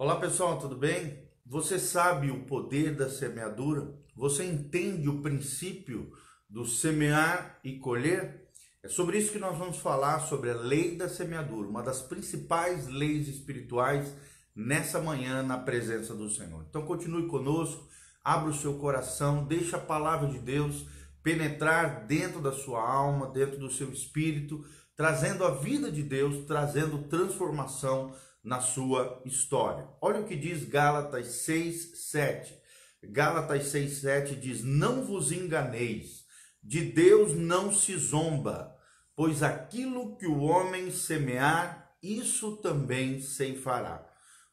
Olá pessoal, tudo bem? Você sabe o poder da semeadura? Você entende o princípio do semear e colher? É sobre isso que nós vamos falar sobre a lei da semeadura, uma das principais leis espirituais nessa manhã na presença do Senhor. Então continue conosco, abra o seu coração, deixe a palavra de Deus penetrar dentro da sua alma, dentro do seu espírito, trazendo a vida de Deus, trazendo transformação na sua história. Olha o que diz Gálatas 6, 7. Gálatas 6, 7 diz: Não vos enganeis, de Deus não se zomba, pois aquilo que o homem semear, isso também ceifará.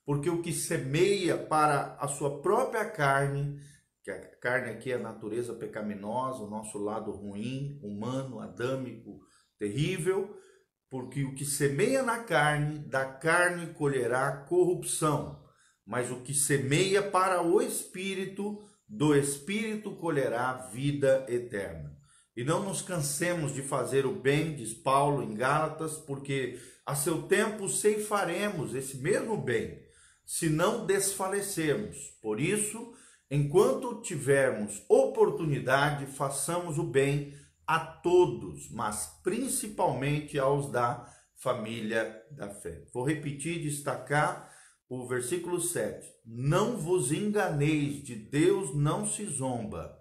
Porque o que semeia para a sua própria carne, que a carne aqui é a natureza pecaminosa, o nosso lado ruim, humano, adâmico, terrível, porque o que semeia na carne, da carne colherá corrupção, mas o que semeia para o espírito, do espírito colherá vida eterna. E não nos cansemos de fazer o bem, diz Paulo em Gálatas, porque a seu tempo ceifaremos esse mesmo bem, se não desfalecermos. Por isso, enquanto tivermos oportunidade, façamos o bem a todos, mas principalmente aos da família da fé. Vou repetir e destacar o versículo 7. Não vos enganeis, de Deus não se zomba,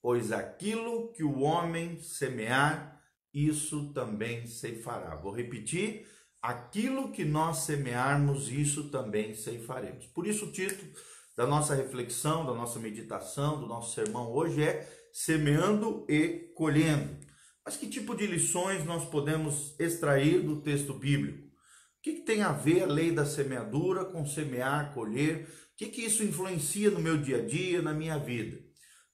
pois aquilo que o homem semear, isso também ceifará. Vou repetir, aquilo que nós semearmos, isso também ceifaremos. Por isso o título da nossa reflexão, da nossa meditação, do nosso sermão hoje é semeando e colhendo. Mas que tipo de lições nós podemos extrair do texto bíblico? O que, que tem a ver a lei da semeadura com semear, colher? O que, que isso influencia no meu dia a dia, na minha vida?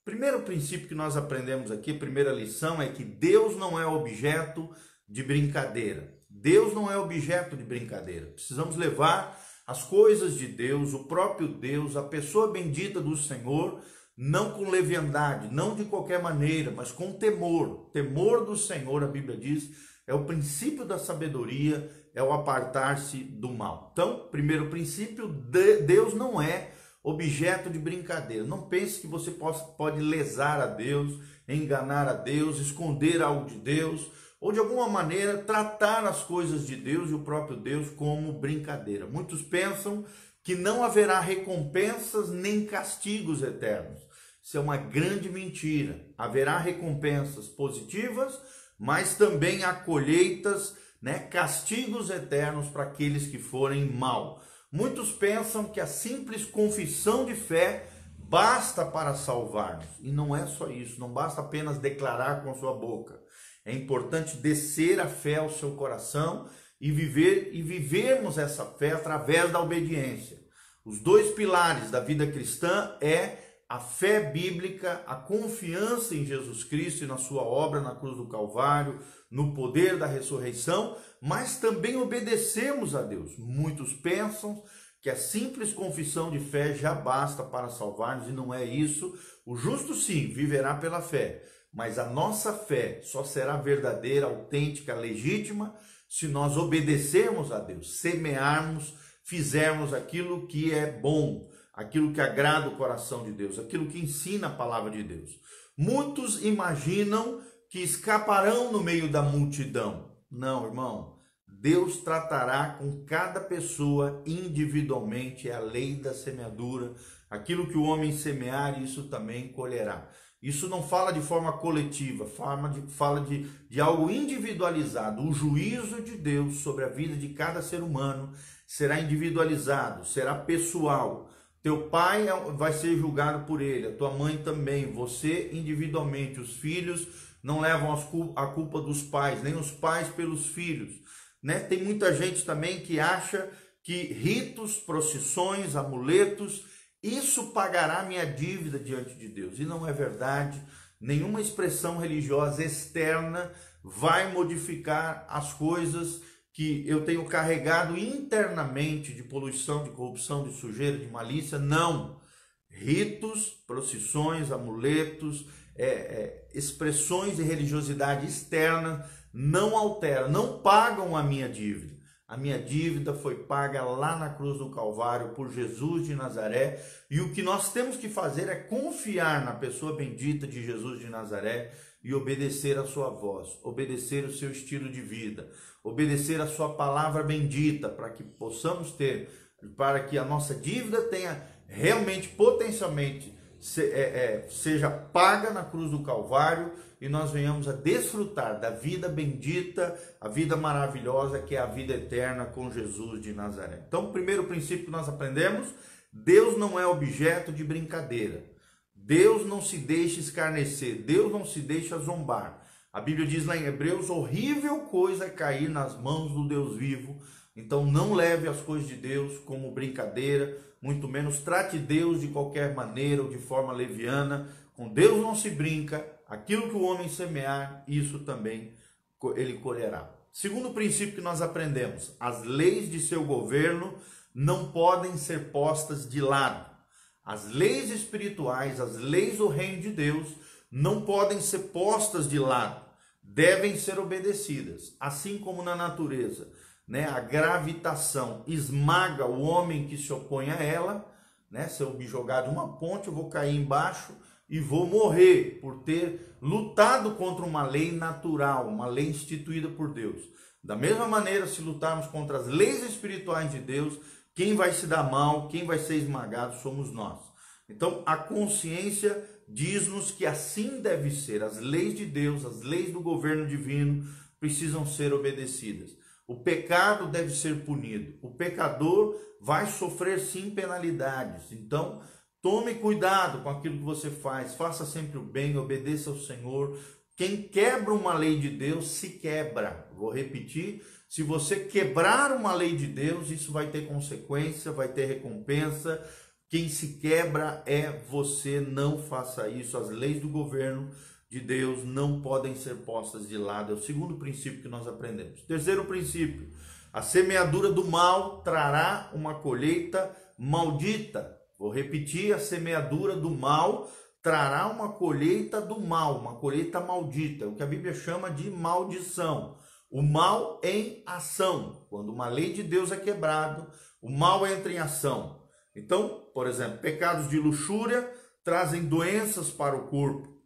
Primeiro princípio que nós aprendemos aqui, primeira lição, é que Deus não é objeto de brincadeira. Deus não é objeto de brincadeira. Precisamos levar as coisas de Deus, o próprio Deus, a pessoa bendita do Senhor, não com leviandade, não de qualquer maneira, mas com temor. Temor do Senhor, a Bíblia diz, é o princípio da sabedoria, é o apartar-se do mal. Então, primeiro princípio, Deus não é objeto de brincadeira. Não pense que você pode lesar a Deus, enganar a Deus, esconder algo de Deus, ou de alguma maneira tratar as coisas de Deus e o próprio Deus como brincadeira. Muitos pensam que não haverá recompensas nem castigos eternos. Isso é uma grande mentira. Haverá recompensas positivas, mas também há colheitas, né, castigos eternos para aqueles que forem mal. Muitos pensam que a simples confissão de fé basta para salvar-nos. E não é só isso, não basta apenas declarar com a sua boca. É importante descer a fé ao seu coração e viver e vivermos essa fé através da obediência. Os dois pilares da vida cristã é a fé bíblica, a confiança em Jesus Cristo e na sua obra na cruz do Calvário, no poder da ressurreição, mas também obedecemos a Deus. Muitos pensam que a simples confissão de fé já basta para salvar-nos e não é isso. O justo sim viverá pela fé, mas a nossa fé só será verdadeira, autêntica, legítima se nós obedecermos a Deus, semearmos, fizermos aquilo que é bom, aquilo que agrada o coração de Deus, aquilo que ensina a palavra de Deus. Muitos imaginam que escaparão no meio da multidão. Não, irmão. Deus tratará com cada pessoa individualmente, é a lei da semeadura. Aquilo que o homem semear, isso também colherá. Isso não fala de forma coletiva, fala de, fala de, de algo individualizado. O juízo de Deus sobre a vida de cada ser humano será individualizado, será pessoal. Teu pai é vai ser julgado por ele, a tua mãe também, você individualmente. Os filhos não levam a culpa dos pais, nem os pais pelos filhos. Né? Tem muita gente também que acha que ritos, procissões, amuletos isso pagará minha dívida diante de Deus. E não é verdade. Nenhuma expressão religiosa externa vai modificar as coisas que eu tenho carregado internamente de poluição, de corrupção, de sujeira, de malícia. Não. Ritos, procissões, amuletos, é, é, expressões de religiosidade externa não alteram, não pagam a minha dívida. A minha dívida foi paga lá na cruz do Calvário por Jesus de Nazaré, e o que nós temos que fazer é confiar na pessoa bendita de Jesus de Nazaré e obedecer a sua voz, obedecer o seu estilo de vida, obedecer a sua palavra bendita, para que possamos ter, para que a nossa dívida tenha realmente, potencialmente, se, é, é, seja paga na cruz do Calvário e nós venhamos a desfrutar da vida bendita, a vida maravilhosa que é a vida eterna com Jesus de Nazaré. Então, o primeiro princípio que nós aprendemos: Deus não é objeto de brincadeira. Deus não se deixa escarnecer, Deus não se deixa zombar. A Bíblia diz lá em Hebreus: horrível coisa é cair nas mãos do Deus vivo. Então não leve as coisas de Deus como brincadeira, muito menos trate Deus de qualquer maneira ou de forma leviana. Com Deus não se brinca, aquilo que o homem semear, isso também ele colherá. Segundo princípio que nós aprendemos, as leis de seu governo não podem ser postas de lado. As leis espirituais, as leis do reino de Deus, não podem ser postas de lado, devem ser obedecidas, assim como na natureza. Né? A gravitação esmaga o homem que se opõe a ela. Né? Se eu me jogar de uma ponte, eu vou cair embaixo e vou morrer por ter lutado contra uma lei natural, uma lei instituída por Deus. Da mesma maneira, se lutarmos contra as leis espirituais de Deus, quem vai se dar mal, quem vai ser esmagado somos nós. Então, a consciência diz-nos que assim deve ser. As leis de Deus, as leis do governo divino precisam ser obedecidas. O pecado deve ser punido. O pecador vai sofrer sim penalidades. Então, tome cuidado com aquilo que você faz. Faça sempre o bem, obedeça ao Senhor. Quem quebra uma lei de Deus se quebra. Vou repetir: se você quebrar uma lei de Deus, isso vai ter consequência, vai ter recompensa. Quem se quebra é você, não faça isso. As leis do governo de Deus não podem ser postas de lado. É o segundo princípio que nós aprendemos. Terceiro princípio: a semeadura do mal trará uma colheita maldita. Vou repetir: a semeadura do mal trará uma colheita do mal, uma colheita maldita, o que a Bíblia chama de maldição. O mal em ação. Quando uma lei de Deus é quebrado, o mal entra em ação. Então, por exemplo, pecados de luxúria trazem doenças para o corpo.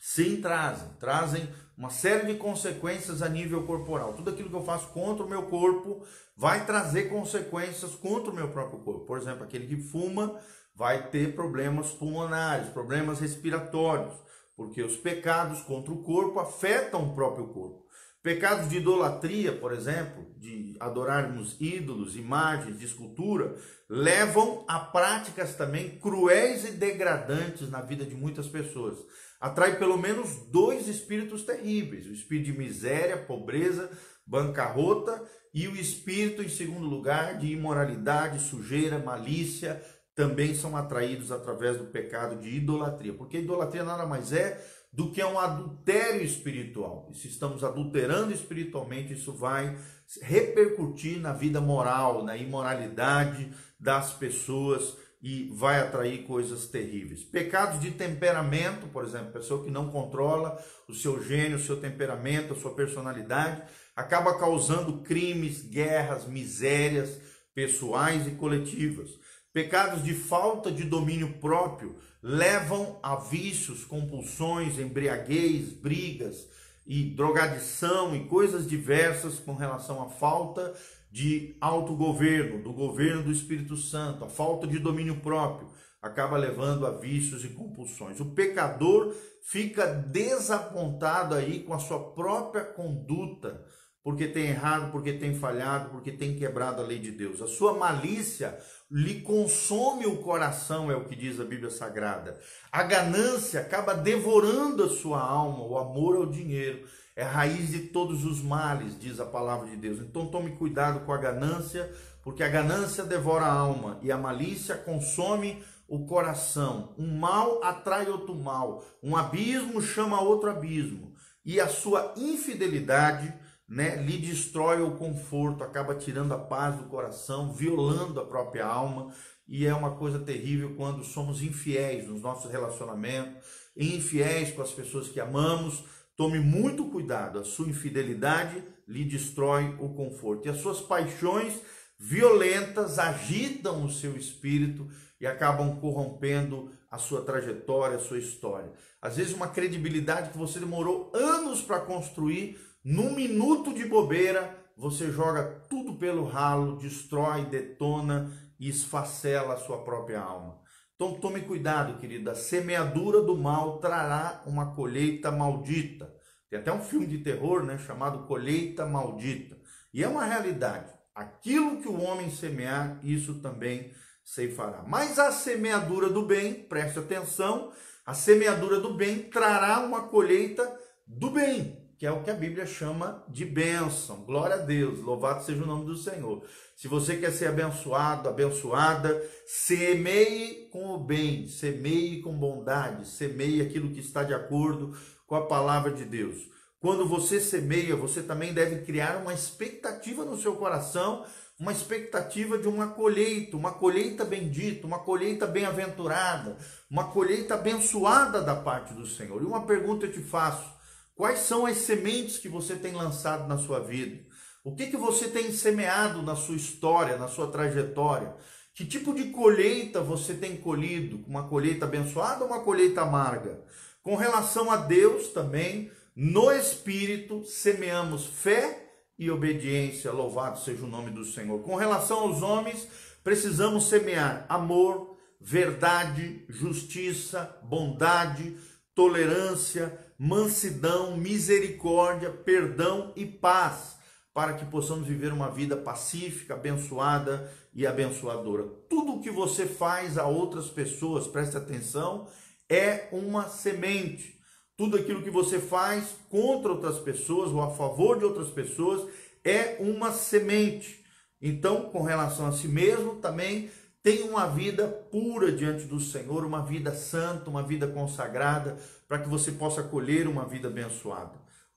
Sim, trazem. Trazem uma série de consequências a nível corporal. Tudo aquilo que eu faço contra o meu corpo vai trazer consequências contra o meu próprio corpo. Por exemplo, aquele que fuma vai ter problemas pulmonares, problemas respiratórios, porque os pecados contra o corpo afetam o próprio corpo. Pecados de idolatria, por exemplo, de adorarmos ídolos, imagens de escultura, levam a práticas também cruéis e degradantes na vida de muitas pessoas. Atrai pelo menos dois espíritos terríveis: o espírito de miséria, pobreza, bancarrota e o espírito, em segundo lugar, de imoralidade, sujeira, malícia, também são atraídos através do pecado de idolatria. Porque idolatria nada mais é do que um adultério espiritual. E se estamos adulterando espiritualmente, isso vai repercutir na vida moral, na imoralidade das pessoas e vai atrair coisas terríveis. Pecados de temperamento, por exemplo, pessoa que não controla o seu gênio, o seu temperamento, a sua personalidade, acaba causando crimes, guerras, misérias pessoais e coletivas. Pecados de falta de domínio próprio levam a vícios, compulsões, embriaguez, brigas e drogadição e coisas diversas com relação à falta de autogoverno, do governo do Espírito Santo, a falta de domínio próprio, acaba levando a vícios e compulsões. O pecador fica desapontado aí com a sua própria conduta, porque tem errado, porque tem falhado, porque tem quebrado a lei de Deus. A sua malícia lhe consome o coração, é o que diz a Bíblia Sagrada. A ganância acaba devorando a sua alma, o amor ao dinheiro é raiz de todos os males, diz a palavra de Deus. Então tome cuidado com a ganância, porque a ganância devora a alma e a malícia consome o coração. Um mal atrai outro mal, um abismo chama outro abismo, e a sua infidelidade né, lhe destrói o conforto, acaba tirando a paz do coração, violando a própria alma, e é uma coisa terrível quando somos infiéis nos nossos relacionamentos, infiéis com as pessoas que amamos. Tome muito cuidado, a sua infidelidade lhe destrói o conforto. E as suas paixões violentas agitam o seu espírito e acabam corrompendo a sua trajetória, a sua história. Às vezes, uma credibilidade que você demorou anos para construir, num minuto de bobeira, você joga tudo pelo ralo, destrói, detona e esfacela a sua própria alma. Então tome cuidado, querida. A semeadura do mal trará uma colheita maldita. Tem até um filme de terror, né, chamado Colheita Maldita. E é uma realidade. Aquilo que o homem semear, isso também ceifará. Mas a semeadura do bem, preste atenção, a semeadura do bem trará uma colheita do bem que é o que a Bíblia chama de bênção. Glória a Deus, louvado seja o nome do Senhor. Se você quer ser abençoado, abençoada, semeie com o bem, semeie com bondade, semeie aquilo que está de acordo com a palavra de Deus. Quando você semeia, você também deve criar uma expectativa no seu coração, uma expectativa de uma colheita, uma colheita bendita, uma colheita bem-aventurada, uma colheita abençoada da parte do Senhor. E uma pergunta eu te faço: Quais são as sementes que você tem lançado na sua vida? O que, que você tem semeado na sua história, na sua trajetória? Que tipo de colheita você tem colhido? Uma colheita abençoada ou uma colheita amarga? Com relação a Deus também, no Espírito, semeamos fé e obediência. Louvado seja o nome do Senhor. Com relação aos homens, precisamos semear amor, verdade, justiça, bondade, tolerância, mansidão, misericórdia, perdão e paz, para que possamos viver uma vida pacífica, abençoada e abençoadora. Tudo o que você faz a outras pessoas, preste atenção, é uma semente. Tudo aquilo que você faz contra outras pessoas ou a favor de outras pessoas é uma semente. Então, com relação a si mesmo, também Tenha uma vida pura diante do Senhor, uma vida santa, uma vida consagrada, para que você possa colher uma vida abençoada.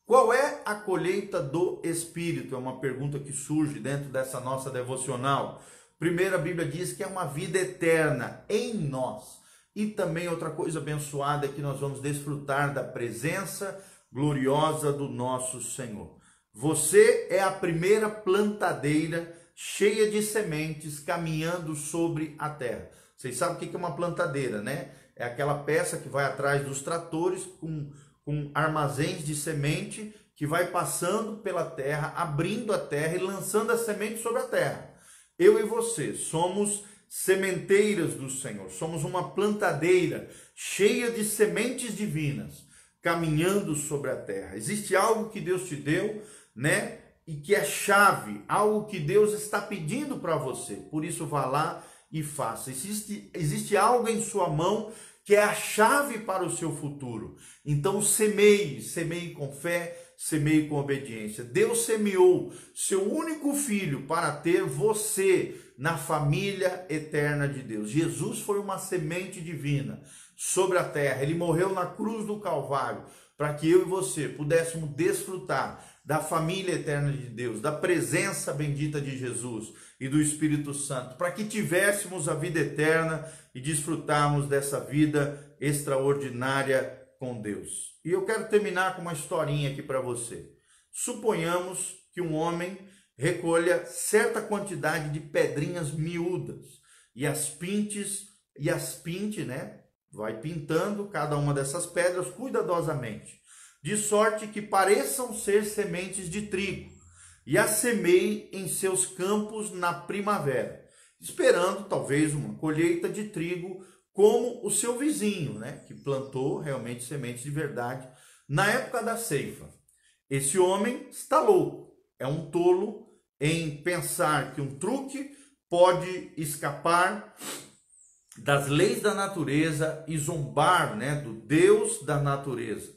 Qual é a colheita do Espírito? É uma pergunta que surge dentro dessa nossa devocional. Primeiro, a Bíblia diz que é uma vida eterna em nós. E também outra coisa abençoada é que nós vamos desfrutar da presença gloriosa do nosso Senhor. Você é a primeira plantadeira cheia de sementes caminhando sobre a terra. Vocês sabem o que é uma plantadeira, né? É aquela peça que vai atrás dos tratores com, com armazéns de semente que vai passando pela terra, abrindo a terra e lançando a semente sobre a terra. Eu e você somos sementeiras do Senhor, somos uma plantadeira cheia de sementes divinas caminhando sobre a terra. Existe algo que Deus te deu, né? E que é chave, algo que Deus está pedindo para você. Por isso, vá lá e faça. Existe, existe algo em sua mão que é a chave para o seu futuro. Então, semeie, semeie com fé, semeie com obediência. Deus semeou seu único filho para ter você na família eterna de Deus. Jesus foi uma semente divina sobre a terra. Ele morreu na cruz do Calvário para que eu e você pudéssemos desfrutar da família eterna de Deus, da presença bendita de Jesus e do Espírito Santo, para que tivéssemos a vida eterna e desfrutarmos dessa vida extraordinária com Deus. E eu quero terminar com uma historinha aqui para você. Suponhamos que um homem recolha certa quantidade de pedrinhas miúdas e as pintes e as pinte, né? Vai pintando cada uma dessas pedras cuidadosamente de sorte que pareçam ser sementes de trigo, e a semeie em seus campos na primavera, esperando talvez uma colheita de trigo como o seu vizinho, né, que plantou realmente sementes de verdade na época da ceifa. Esse homem está louco, é um tolo em pensar que um truque pode escapar das leis da natureza e zombar, né, do Deus da natureza.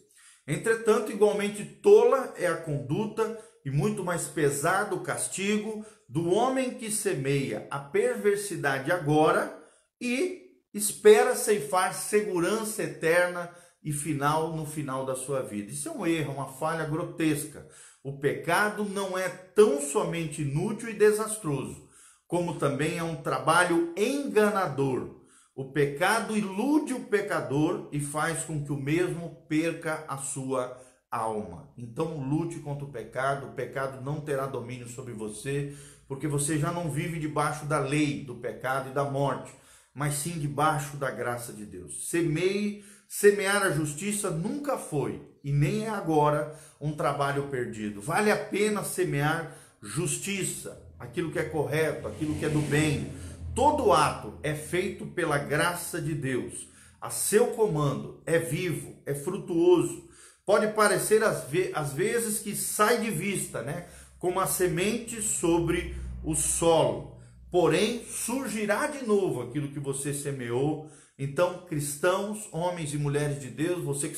Entretanto, igualmente tola é a conduta e muito mais pesado o castigo do homem que semeia a perversidade agora e espera ceifar segurança eterna e final no final da sua vida. Isso é um erro, uma falha grotesca. O pecado não é tão somente inútil e desastroso, como também é um trabalho enganador o pecado ilude o pecador e faz com que o mesmo perca a sua alma. Então lute contra o pecado, o pecado não terá domínio sobre você, porque você já não vive debaixo da lei do pecado e da morte, mas sim debaixo da graça de Deus. Semeie, semear a justiça nunca foi e nem é agora um trabalho perdido. Vale a pena semear justiça, aquilo que é correto, aquilo que é do bem. Todo ato é feito pela graça de Deus. A seu comando é vivo, é frutuoso. Pode parecer às, ve às vezes que sai de vista, né? Como a semente sobre o solo. Porém, surgirá de novo aquilo que você semeou. Então, cristãos, homens e mulheres de Deus, você que